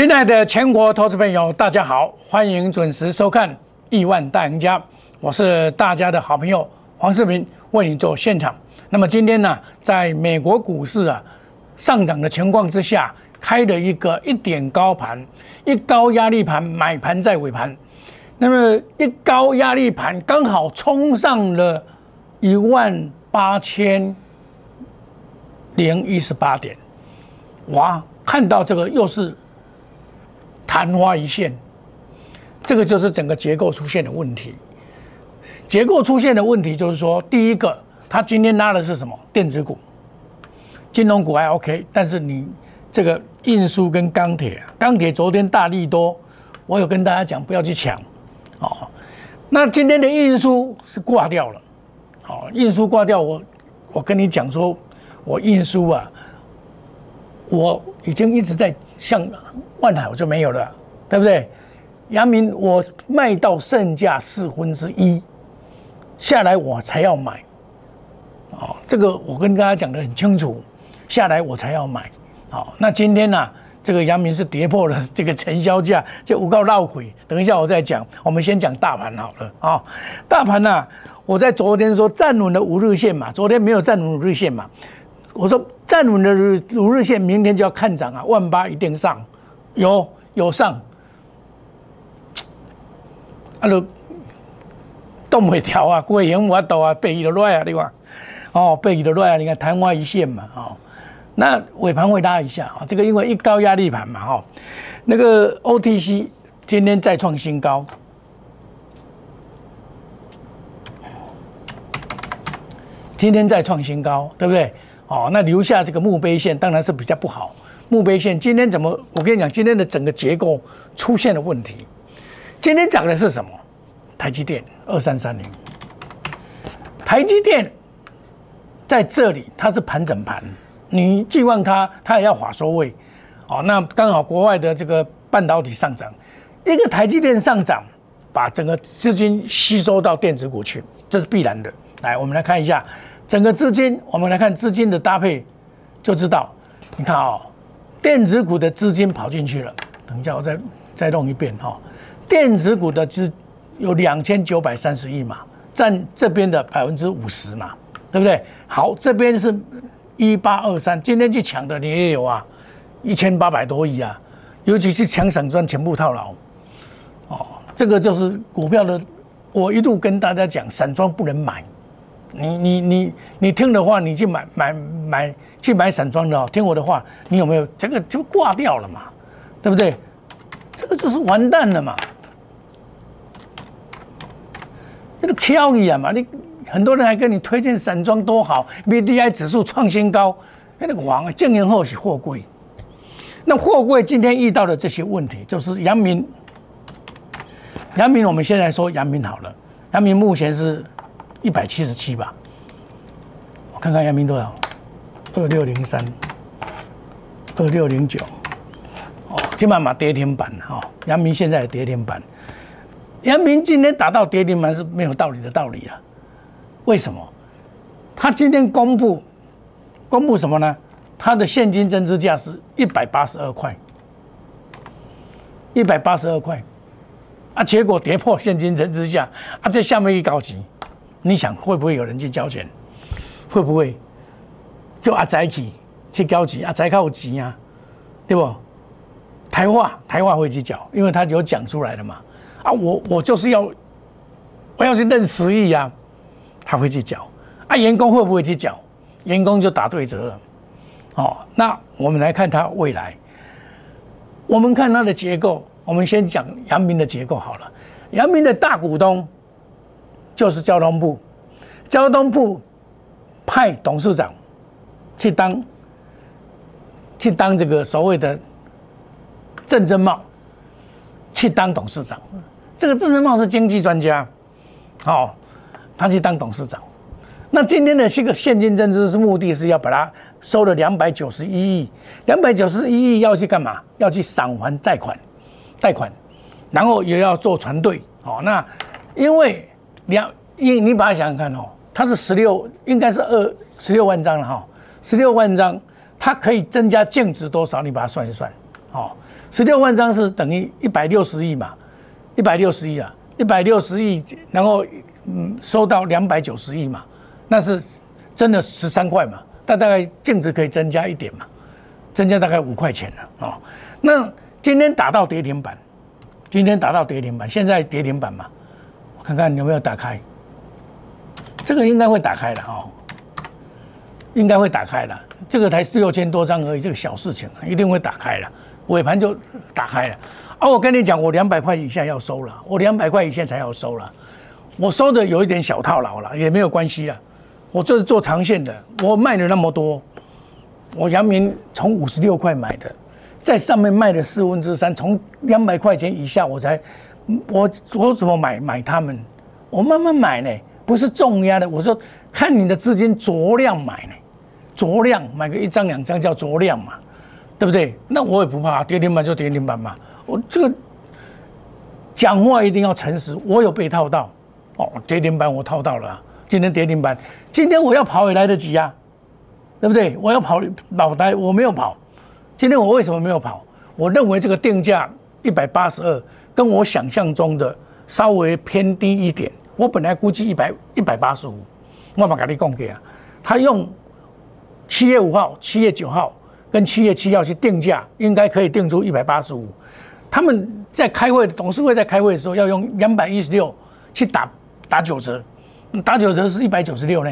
亲爱的全国投资朋友，大家好，欢迎准时收看《亿万大赢家》，我是大家的好朋友黄世明，为你做现场。那么今天呢，在美国股市啊上涨的情况之下，开了一个一点高盘，一高压力盘，买盘在尾盘。那么一高压力盘刚好冲上了一万八千零一十八点，哇！看到这个又是昙花一现，这个就是整个结构出现的问题。结构出现的问题就是说，第一个，它今天拉的是什么？电子股、金融股还 OK，但是你这个运输跟钢铁，钢铁昨天大力多，我有跟大家讲不要去抢，哦，那今天的运输是挂掉了，哦，运输挂掉，我我跟你讲说，我运输啊。我已经一直在向万海，我就没有了，对不对？阳明我卖到剩价四分之一下来，我才要买。哦，这个我跟大家讲的很清楚，下来我才要买。好，那今天呢，这个阳明是跌破了 这个成交价，就五告闹鬼。等一下我再讲，我们先讲大盘好了啊。大盘呢，我在昨天说站稳了五日线嘛，昨天没有站稳五日线嘛。我说站稳的日五日线，明天就要看涨啊！万八一定上，有有上，啊，都动不调啊，过型我倒啊，背一都乱啊，对吧？哦，背一都乱啊，你看昙花一现嘛，哦，那尾盘会拉一下啊，这个因为一高压力盘嘛，哈，那个 OTC 今天再创新高，今天再创新高，对不对？哦，那留下这个墓碑线当然是比较不好。墓碑线今天怎么？我跟你讲，今天的整个结构出现了问题。今天涨的是什么？台积电二三三零。台积电在这里，它是盘整盘，你寄望它，它也要划收位。哦，那刚好国外的这个半导体上涨，一个台积电上涨，把整个资金吸收到电子股去，这是必然的。来，我们来看一下。整个资金，我们来看资金的搭配，就知道。你看啊，电子股的资金跑进去了。等一下，我再再弄一遍哈。电子股的资有两千九百三十亿嘛，占这边的百分之五十嘛，对不对？好，这边是一八二三，今天去抢的你也有啊，一千八百多亿啊，尤其是抢散装全部套牢。哦，这个就是股票的，我一度跟大家讲，散装不能买。你你你你听的话，你去买买买去买散装的哦。听我的话，你有没有这个就挂掉了嘛？对不对？这个就是完蛋了嘛。这个飘一样嘛，你很多人还跟你推荐散装多好，B D I 指数创新高，那个王经营后是货柜。那货柜今天遇到的这些问题，就是阳明。阳明，我们现在说阳明好了，阳明目前是。一百七十七吧，我看看阳明多少，二六零三，二六零九，哦，起码嘛跌停板哈，阳明现在跌停板，阳明今天打到跌停板是没有道理的道理啊，为什么？他今天公布，公布什么呢？他的现金增值价是一百八十二块，一百八十二块，啊，结果跌破现金增值价，啊，这下面一高级。你想会不会有人去交钱？会不会就阿仔去去交钱？阿仔靠钱啊，对不？台话台话会去缴，因为他有讲出来的嘛。啊，我我就是要我要去认十亿啊，他会去缴。啊，员工会不会去缴？员工就打对折了。哦，那我们来看他未来。我们看它的结构，我们先讲阳明的结构好了。阳明的大股东。就是交通部，交通部派董事长去当去当这个所谓的郑正茂去当董事长。这个郑正茂是经济专家，好，他去当董事长。那今天的这个现金增资是目的是要把它收了两百九十一亿，两百九十一亿要去干嘛？要去偿还贷款，贷款，然后也要做船队。哦，那因为。两，你你把它想想看哦，它是十六，应该是二十六万张了哈，十六万张，它可以增加净值多少？你把它算一算，哦，十六万张是等于一百六十亿嘛，一百六十亿啊，一百六十亿，然后嗯收到两百九十亿嘛，那是真的十三块嘛，但大概净值可以增加一点嘛，增加大概五块钱了哦。那今天打到跌停板，今天打到跌停板，现在跌停板嘛，我看看有没有打开，这个应该会打开的哦。应该会打开了，这个才六千多张而已，这个小事情一定会打开了，尾盘就打开了。啊，我跟你讲，我两百块以下要收了，我两百块以下才要收了，我收的有一点小套牢了，也没有关系啊。我这是做长线的，我卖了那么多，我阳明从五十六块买的，在上面卖了四分之三，从两百块钱以下我才，我我怎么买买他们？我慢慢买呢，不是重压的。我说看你的资金酌量买呢。酌量买个一张两张叫酌量嘛，对不对？那我也不怕，跌停板就跌停板嘛。我这个讲话一定要诚实。我有被套到，哦，跌停板我套到了。今天跌停板，今天我要跑也来得及啊，对不对？我要跑老呆，我没有跑。今天我为什么没有跑？我认为这个定价一百八十二，跟我想象中的稍微偏低一点。我本来估计一百一百八十五，我把给你讲给啊，他用。七月五号、七月九号跟七月七号去定价，应该可以定出一百八十五。他们在开会，董事会在开会的时候要用两百一十六去打打九折，打九折是一百九十六呢。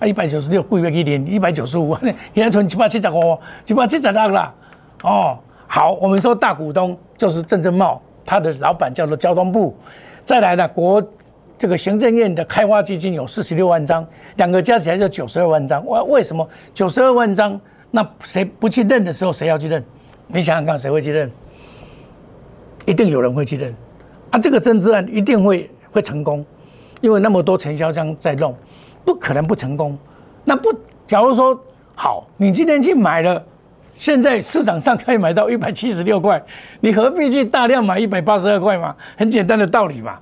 啊，一百九十六贵不一点，一百九十五，现在存七百七十五，七百七十六了。哦，好，我们说大股东就是郑正茂，他的老板叫做交通部。再来呢，国。这个行政院的开发基金有四十六万张，两个加起来就九十二万张。为为什么九十二万张？那谁不去认的时候，谁要去认？你想想看，谁会去认？一定有人会去认。啊，这个增资案一定会会成功，因为那么多承销商在弄，不可能不成功。那不，假如说好，你今天去买了，现在市场上可以买到一百七十六块，你何必去大量买一百八十二块嘛？很简单的道理嘛。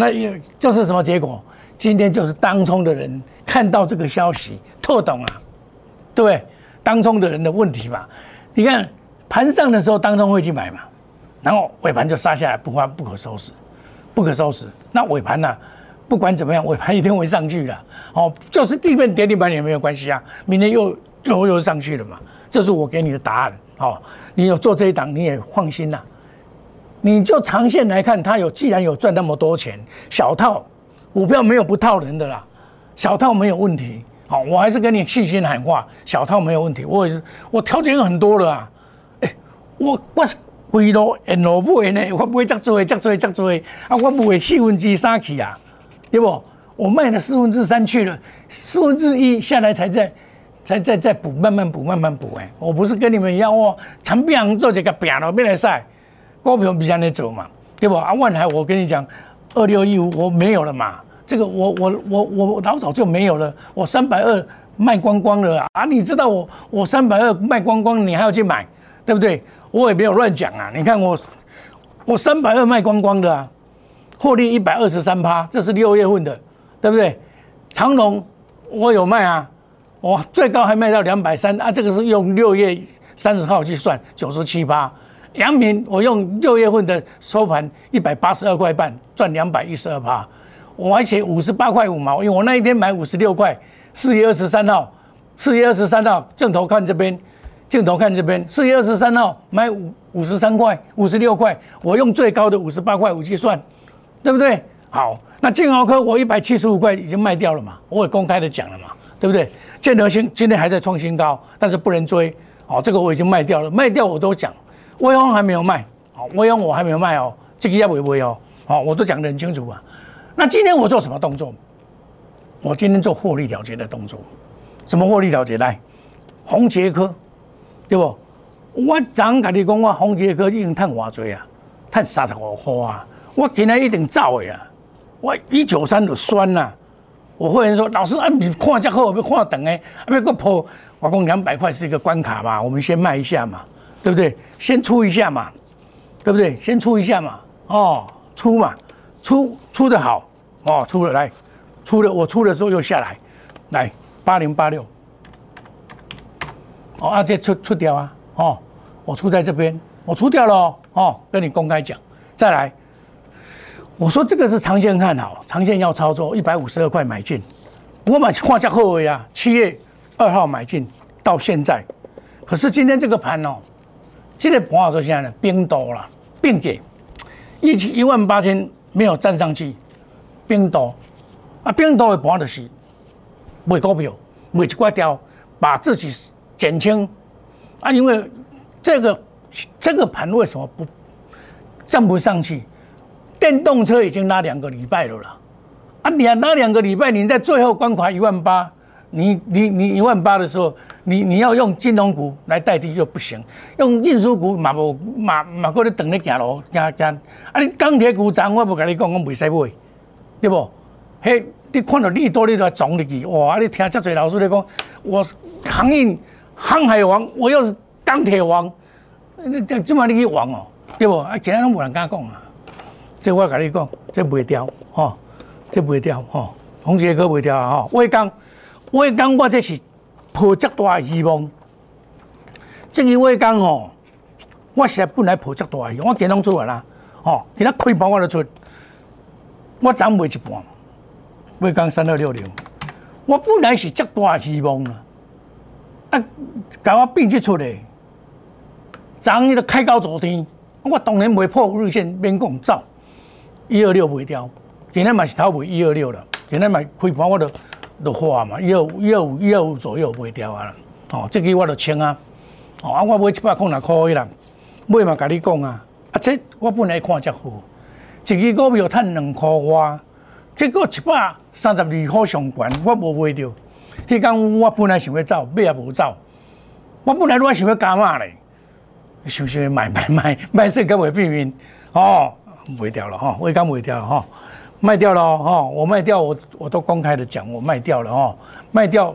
那也就是什么结果？今天就是当冲的人看到这个消息，特懂啊，对不对？当冲的人的问题嘛。你看盘上的时候，当冲会去买嘛，然后尾盘就杀下来，不发不可收拾，不可收拾。那尾盘呢？不管怎么样，尾盘一定会上去的。哦，就是地面跌地板也没有关系啊，明天又又又上去了嘛。这是我给你的答案。哦，你有做这一档，你也放心了。你就长线来看，它有既然有赚那么多钱，小套股票没有不套人的啦，小套没有问题。好，我还是跟你细心喊话，小套没有问题。我也是，我条件很多了啊。哎，我我是贵咯，沿路买呢，我不会这做，这做，这做啊，我不会四分之三去啊，对不？我卖了四分之三去了，四分之一下来才在，才再再补，慢慢补，慢慢补。哎，我不是跟你们一样哦，长饼做这个饼了，别来晒。股票比较难走嘛，对不？啊，万海，我跟你讲，二六一五我没有了嘛，这个我我我我老早就没有了，我三百二卖光光了啊！你知道我我三百二卖光光，你还要去买，对不对？我也没有乱讲啊！你看我我三百二卖光光的啊，获利一百二十三趴，这是六月份的，对不对？长隆我有卖啊，我最高还卖到两百三啊，这个是用六月三十号去算，九十七趴。阳明，我用六月份的收盘一百八十二块半赚两百一十二趴，我还写五十八块五毛，因为我那一天买五十六块。四月二十三号，四月二十三号镜头看这边，镜头看这边，四月二十三号买五五十三块五十六块，我用最高的五十八块五去算，对不对？好，那建豪科我一百七十五块已经卖掉了嘛，我也公开的讲了嘛，对不对？建德新今天还在创新高，但是不能追，好，这个我已经卖掉了，卖掉我都讲。威风还没有卖，好，威风我还没有卖哦，这个要不会哦，好，我都讲得很清楚啊。那今天我做什么动作？我今天做获利了结的动作。什么获利了结？来，红杰科，对不？我昨跟你讲，我红杰科已经赚偌多啊，赚三十五块啊。我今天一定走的啊。我一九三就酸呐。我会员说，老师啊，你看这好，要看等诶，要个破，我讲两百块是一个关卡嘛，我们先卖一下嘛。对不对？先出一下嘛，对不对？先出一下嘛，哦，出嘛，出出的好，哦，出了来，出了我出的时候又下来，来八零八六，哦，啊这出出掉啊，哦，我出在这边，我出掉了哦，跟你公开讲。再来，我说这个是长线看好，长线要操作，一百五十二块买进，我买画价后尾啊，七月二号买进到现在，可是今天这个盘哦，现在盘好说现在呢冰多了，冰给一千一万八千没有站上去，冰岛啊，冰岛的盘就是卖股票，卖一块掉，把自己减轻啊，因为这个这个盘为什么不？站不上去，电动车已经拉两个礼拜了啦。啊，你拉两个礼拜，你在最后关卡一万八，你你你一万八的时候，你你要用金融股来代替又不行，用运输股嘛无嘛嘛搁咧等咧行路行行。啊，你钢铁股涨，我无甲你讲，我袂使买，对不？嘿，你看到利多你都撞入去，哇！你听遮侪老师咧讲，我航运航海王，我又是钢铁王，你这这么你去王哦？对不？啊，其他拢无人敢讲啊。这我跟你讲，这袂掉，吼，这袂掉，吼。红杰哥袂掉啊，吼。伟刚，伟刚，我这是抱足大的希望。正因为讲吼，我实在本来抱足大的希望，我今拢出来啦，吼。今仔开盘我就出，我涨卖一半。伟刚三二六零，我本来是足大的希望啊，啊，甲我变出出来，涨伊就开高走低。我当然未破日线，免讲走一二六袂掉，今日嘛是头尾一二六了，今日嘛开盘我都都花嘛，一二五一二五一二五左右袂掉啊啦，哦，这个我都清啊，哦啊我买一百块六块的啦，买嘛甲你讲啊，啊这我本来看遮好，一个股票赚两块外，结果一百三十二块上悬，我无买到，迄天我本来想要走，尾也无走，我本来都想要加码嘞。是不是？买买买卖是跟我避免。哦，卖掉了哈，我刚卖掉了哈，卖掉了哈，我卖掉我我都公开的讲我卖掉了哦，卖掉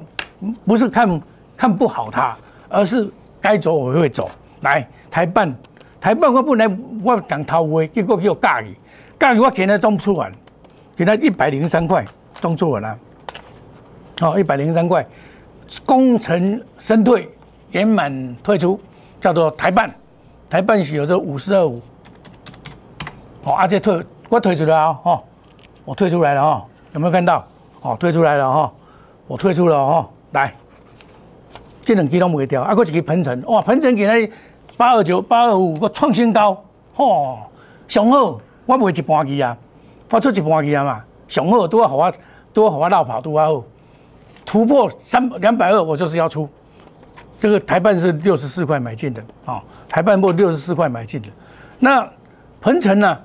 不是看看不好它，而是该走我会走。来台办台办我本来我讲掏威，结果给我尬去，尬去我今天装不出来，今天一百零三块装出来了，哦一百零三块，功成身退圆满退出。叫做台办，台办是有这五四二五，哦，而且退我退出来啊，哦，我退出来了哈，有没有看到？哦，退出来了哈，我退出了哈，来，这两支都没掉，啊，个一个鹏程，哇，鹏程今日八二九八二五个创新高，哦，上好，我卖一半支啊，我出一半支啊嘛，上好都要好我都要好我绕跑都要好，突破三两百二，我就是要出。这个台办是六十四块买进的啊，台办部六十四块买进的。那鹏程呢？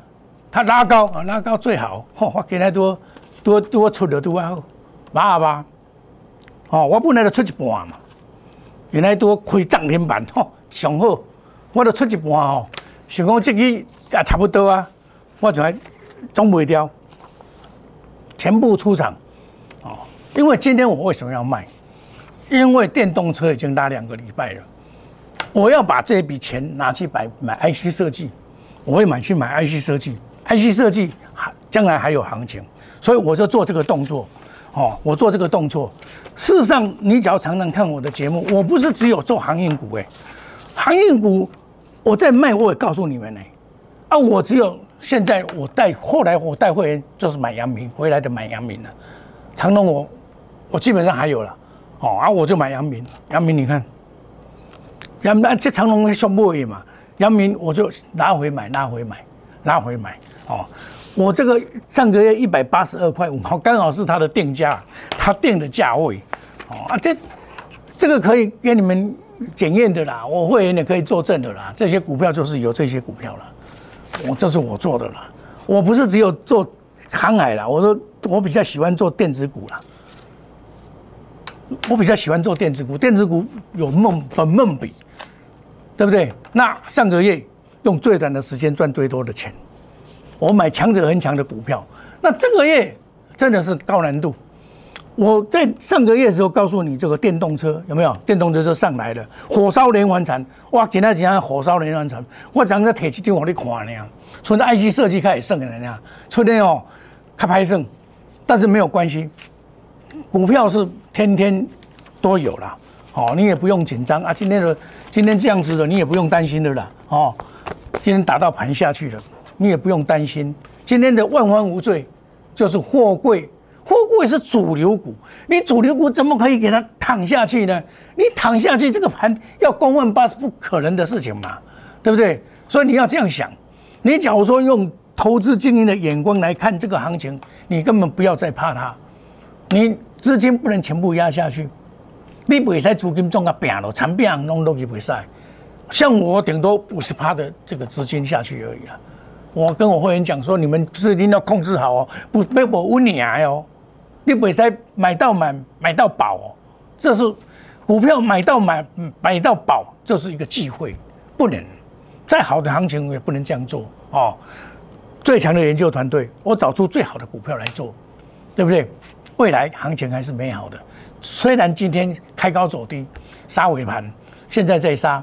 它拉高啊，拉高最好。嚯，我给他多多多出的多啊，八吧。哦，我本来就出一半嘛，原来多开涨停板，嚯，上好，我都出一半哦。想讲这个也差不多啊，我就还装不掉，全部出场。哦，因为今天我为什么要卖？因为电动车已经拉两个礼拜了，我要把这笔钱拿去买买 IC 设计，我会买去买 IC 设计，IC 设计还将来还有行情，所以我就做这个动作，哦，我做这个动作。事实上，你只要常常看我的节目，我不是只有做航运股，哎，航运股我在卖，我也告诉你们呢，啊，我只有现在我带后来我带会员就是买阳明回来的买阳明了，长隆我我基本上还有了。哦啊，我就买阳明，阳明你看，阳明这长隆小不位嘛，阳明我就拿回买，拿回买，拿回买。哦，我这个上个月一百八十二块五毛，刚好是它的定价，它定的价位。哦啊，这这个可以给你们检验的啦，我会员也可以作证的啦。这些股票就是有这些股票了，我这是我做的啦，我不是只有做航海啦，我都我比较喜欢做电子股啦。我比较喜欢做电子股，电子股有梦本梦比，对不对？那上个月用最短的时间赚最多的钱，我买强者恒强的股票。那这个月真的是高难度。我在上个月的时候告诉你，这个电动车有没有？电动车就上来了，火烧连环船，哇！今天怎样火烧连环船？我整个铁器就往里看呢，从那 IC 设计开始剩的呢，出天哦，开拍剩，但是没有关系。股票是天天都有啦，哦，你也不用紧张啊。今天的今天这样子的，你也不用担心的啦，哦。今天打到盘下去了，你也不用担心。今天的万方无罪，就是货柜，货柜是主流股，你主流股怎么可以给它躺下去呢？你躺下去，这个盘要公万八是不可能的事情嘛，对不对？所以你要这样想，你假如说用投资经营的眼光来看这个行情，你根本不要再怕它，你资金不能全部压下去，你不会使资金撞个扁了，残扁弄都不会使。像我顶多五十趴的这个资金下去而已啊！我跟我会员讲说，你们资金要控制好哦，不被我污泥哦。你不使买到满，买到饱哦。这是股票买到满，买到饱这是一个机会，不能再好的行情我也不能这样做哦。最强的研究团队，我找出最好的股票来做，对不对？未来行情还是美好的，虽然今天开高走低，杀尾盘，现在在杀。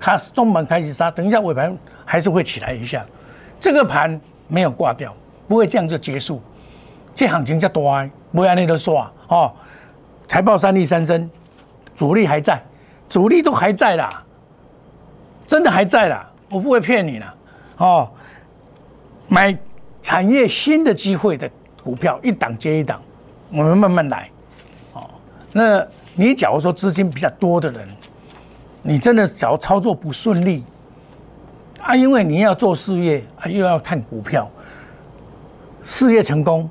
它中盘开始杀，等一下尾盘还是会起来一下，这个盘没有挂掉，不会这样就结束。这行情叫多，不会那都说哦。财报三利三升，主力还在，主力都还在啦，真的还在啦，我不会骗你啦。哦。买产业新的机会的股票，一档接一档，我们慢慢来。哦，那你假如说资金比较多的人。你真的只要操作不顺利啊，因为你要做事业啊，又要看股票，事业成功，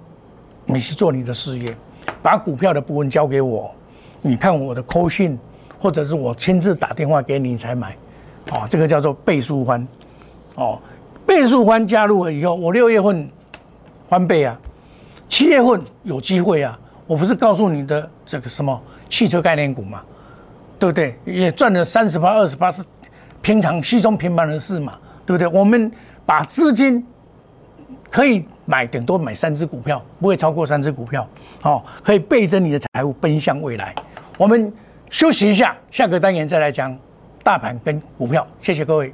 你去做你的事业，把股票的部分交给我，你看我的扣讯，或者是我亲自打电话给你才买，哦，这个叫做倍数欢，哦，倍数欢加入了以后，我六月份翻倍啊，七月份有机会啊，我不是告诉你的这个什么汽车概念股嘛？对不对？也赚了三十八、二十八是平常稀松平常的事嘛，对不对？我们把资金可以买顶多买三只股票，不会超过三只股票，好，可以倍增你的财富，奔向未来。我们休息一下，下个单元再来讲大盘跟股票。谢谢各位。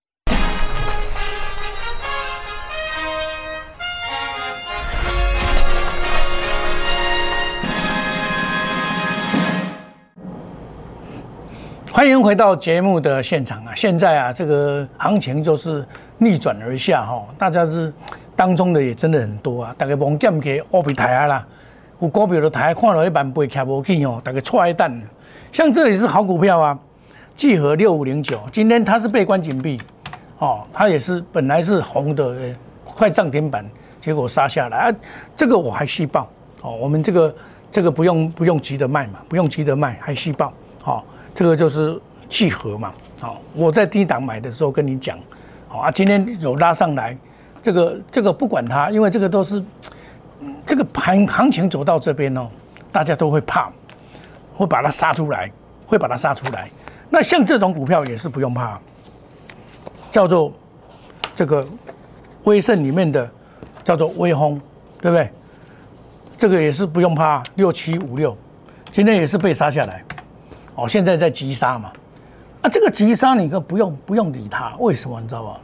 欢迎回到节目的现场啊！现在啊，这个行情就是逆转而下哈，大家是当中的也真的很多啊。大家望见去乌比台啊啦，有股票的台看了一半背卡不起哦，大家踹一蛋。像这也是好股票啊，聚合六五零九，今天它是被关紧闭哦，它也是本来是红的，快涨停板，结果杀下来啊。这个我还细报哦，我们这个这个不用不用急着卖嘛，不用急着卖，还细报好。这个就是契合嘛，好，我在低档买的时候跟你讲，好啊，今天有拉上来，这个这个不管它，因为这个都是这个盘行情走到这边哦，大家都会怕，会把它杀出来，会把它杀出来。那像这种股票也是不用怕，叫做这个威盛里面的叫做威轰，对不对？这个也是不用怕，六七五六，今天也是被杀下来。哦，现在在急杀嘛，啊，这个急杀你可不用不用理它，为什么你知道吧？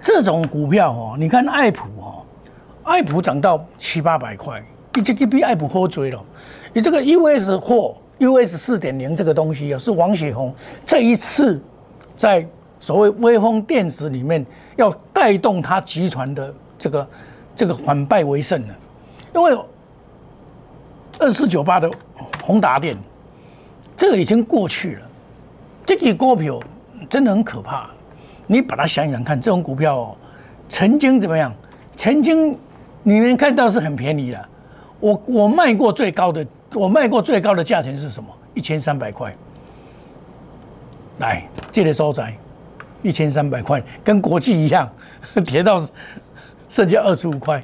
这种股票哦，你看爱普哦，爱普涨到七八百块，一直给比爱普喝追了。你这个 US 货 US 四点零这个东西啊，是王雪红这一次在所谓微风电子里面要带动他集团的这个这个反败为胜的，因为二四九八的宏达电。这个已经过去了，这个股票真的很可怕。你把它想想看，这种股票哦，曾经怎么样？曾经你们看到是很便宜的。我我卖过最高的，我卖过最高的价钱是什么？一千三百块。来，这个收窄，一千三百块，跟国际一样，跌到剩下二十五块。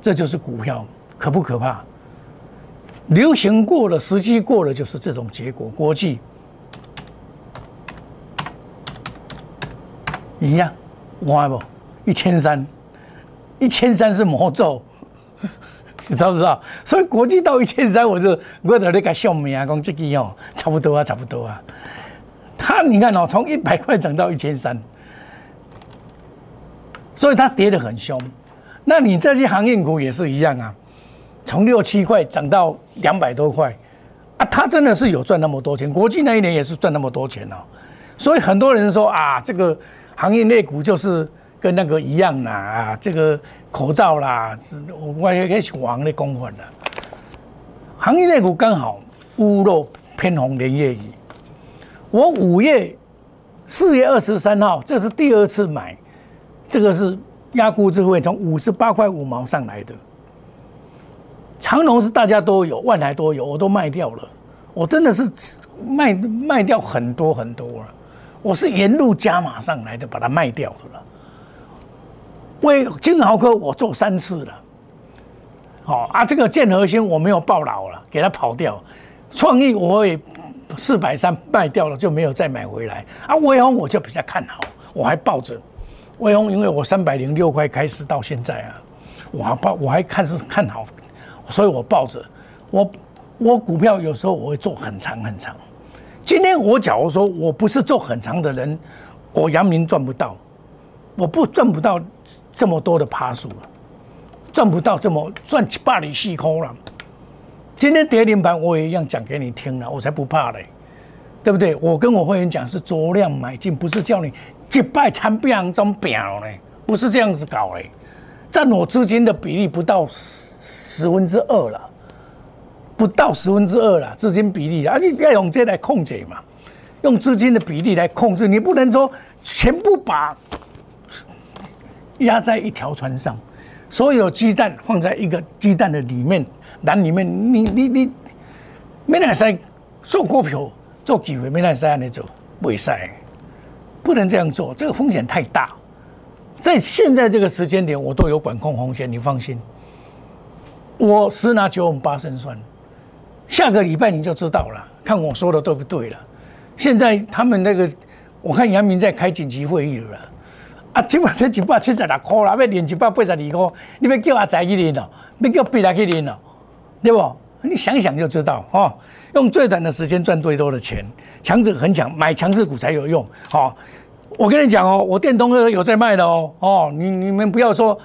这就是股票，可不可怕？流行过了，时机过了，就是这种结果。国际一样，哇不，一千三，一千三是魔咒，你知不知道？所以国际到一千三，我就我在那个笑命啊，讲这个哦，差不多啊，差不多啊。他你看哦，从一百块涨到一千三，所以它跌得很凶。那你这些航运股也是一样啊。从六七块涨到两百多块，啊，他真的是有赚那么多钱。国际那一年也是赚那么多钱哦，所以很多人说啊，这个行业类股就是跟那个一样啦，啊，这个口罩啦，我我也可以往那公款的。行业类股刚好屋漏偏逢连夜雨。我五月四月二十三号，这是第二次买，这个是压估智慧从五十八块五毛上来的。长龙是大家都有，万来都有，我都卖掉了。我真的是卖卖掉很多很多了。我是沿路加码上来的，把它卖掉的了。为金豪哥我做三次了，好啊，这个建和兴我没有报牢了，给他跑掉。创意我也四百三卖掉了，就没有再买回来。啊，威宏我就比较看好，我还抱着威宏，因为我三百零六块开始到现在啊，我还抱我还看是看好。所以我抱着，我我股票有时候我会做很长很长。今天我假如说我不是做很长的人，我阳明赚不到，我不赚不到这么多的趴数了，赚不到这么赚几百里细空了。今天跌停板我也一样讲给你听了，我才不怕嘞，对不对？我跟我会员讲是酌量买进，不是叫你几败参变中表嘞，不是这样子搞嘞，占我资金的比例不到十。十分之二了，不到十分之二了，资金比例，而且要用这来控制嘛，用资金的比例来控制，你不能说全部把压在一条船上，所有鸡蛋放在一个鸡蛋的里面篮里面，你你你没来塞做股票做机会，没来塞那做未塞，不能这样做，这个风险太大，在现在这个时间点，我都有管控风险，你放心。我十拿九稳八胜算，下个礼拜你就知道了，看我说的对不对了。现在他们那个，我看杨明在开紧急会议了，啊，今晚才一百七十六块啦，要连一百八十二块，你要叫阿仔去连哦，要叫别人去连哦，对不？你想想就知道哦。用最短的时间赚最多的钱，强者很强，买强势股才有用。好，我跟你讲哦，我电动车有在卖的哦，哦，你你们不要说。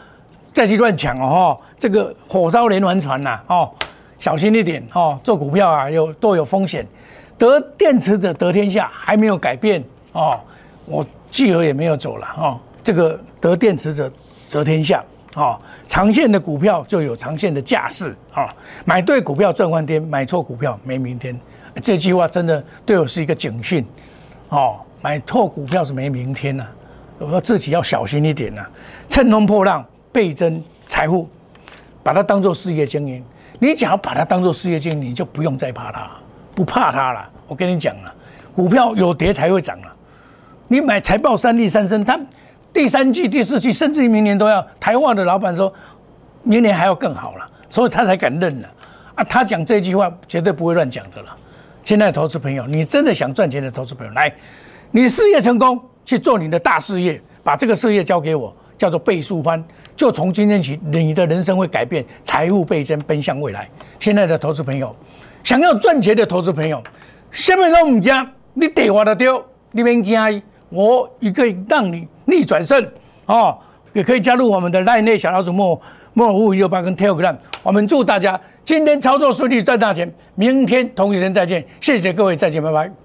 再去乱抢哦，哈，这个火烧连环船呐，哦，小心一点哦，做股票啊有都有风险。得电池者得天下还没有改变哦，我巨额也没有走了哦，这个得电池者得天下哦，长线的股票就有长线的架势啊，买对股票赚翻天，买错股票没明天。这句话真的对我是一个警讯哦，买错股票是没明天呐，我说自己要小心一点呐，乘风破浪。倍增财富，把它当做事业经营。你只要把它当做事业经营，你就不用再怕它，不怕它了。我跟你讲了，股票有跌才会涨了。你买财报三利三升，它第三季、第四季，甚至于明年都要。台湾的老板说，明年还要更好了，所以他才敢认了。啊，他讲这句话绝对不会乱讲的了。亲爱的投资朋友，你真的想赚钱的投资朋友，来，你事业成功去做你的大事业，把这个事业交给我，叫做倍数翻。就从今天起，你的人生会改变，财富倍增，奔向未来。亲爱的投资朋友，想要赚钱的投资朋友，什么都唔惊，你电话的丢，你别惊，我也可以让你逆转胜哦。也可以加入我们的赖内小老鼠莫莫五五六八跟 Telegram。我们祝大家今天操作顺利，赚大钱。明天同一时间再见，谢谢各位，再见，拜拜。